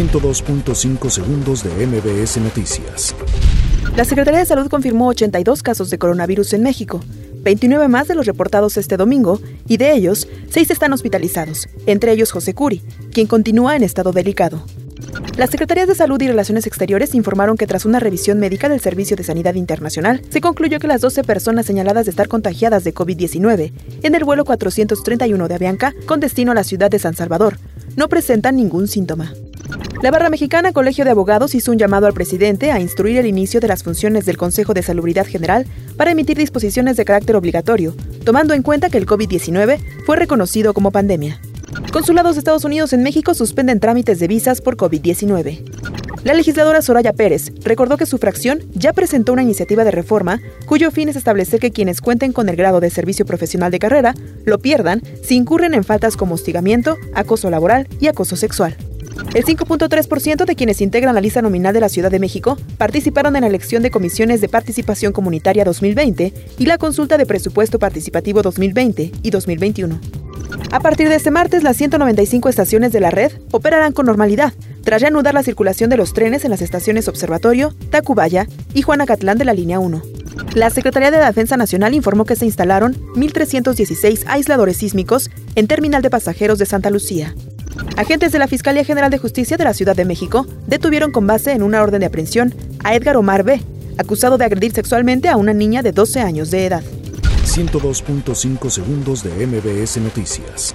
102.5 segundos de MBS Noticias. La Secretaría de Salud confirmó 82 casos de coronavirus en México, 29 más de los reportados este domingo, y de ellos, 6 están hospitalizados, entre ellos José Curi, quien continúa en estado delicado. Las Secretarías de Salud y Relaciones Exteriores informaron que tras una revisión médica del Servicio de Sanidad Internacional, se concluyó que las 12 personas señaladas de estar contagiadas de COVID-19 en el vuelo 431 de Avianca con destino a la ciudad de San Salvador no presentan ningún síntoma. La Barra Mexicana Colegio de Abogados hizo un llamado al presidente a instruir el inicio de las funciones del Consejo de Salubridad General para emitir disposiciones de carácter obligatorio, tomando en cuenta que el COVID-19 fue reconocido como pandemia. Consulados de Estados Unidos en México suspenden trámites de visas por COVID-19. La legisladora Soraya Pérez recordó que su fracción ya presentó una iniciativa de reforma cuyo fin es establecer que quienes cuenten con el grado de servicio profesional de carrera lo pierdan si incurren en faltas como hostigamiento, acoso laboral y acoso sexual. El 5.3% de quienes integran la lista nominal de la Ciudad de México participaron en la elección de comisiones de participación comunitaria 2020 y la consulta de presupuesto participativo 2020 y 2021. A partir de este martes, las 195 estaciones de la red operarán con normalidad, tras reanudar la circulación de los trenes en las estaciones Observatorio, Tacubaya y Juanacatlán de la línea 1. La Secretaría de Defensa Nacional informó que se instalaron 1.316 aisladores sísmicos en terminal de pasajeros de Santa Lucía. Agentes de la Fiscalía General de Justicia de la Ciudad de México detuvieron con base en una orden de aprehensión a Edgar Omar B., acusado de agredir sexualmente a una niña de 12 años de edad. 102.5 segundos de MBS Noticias.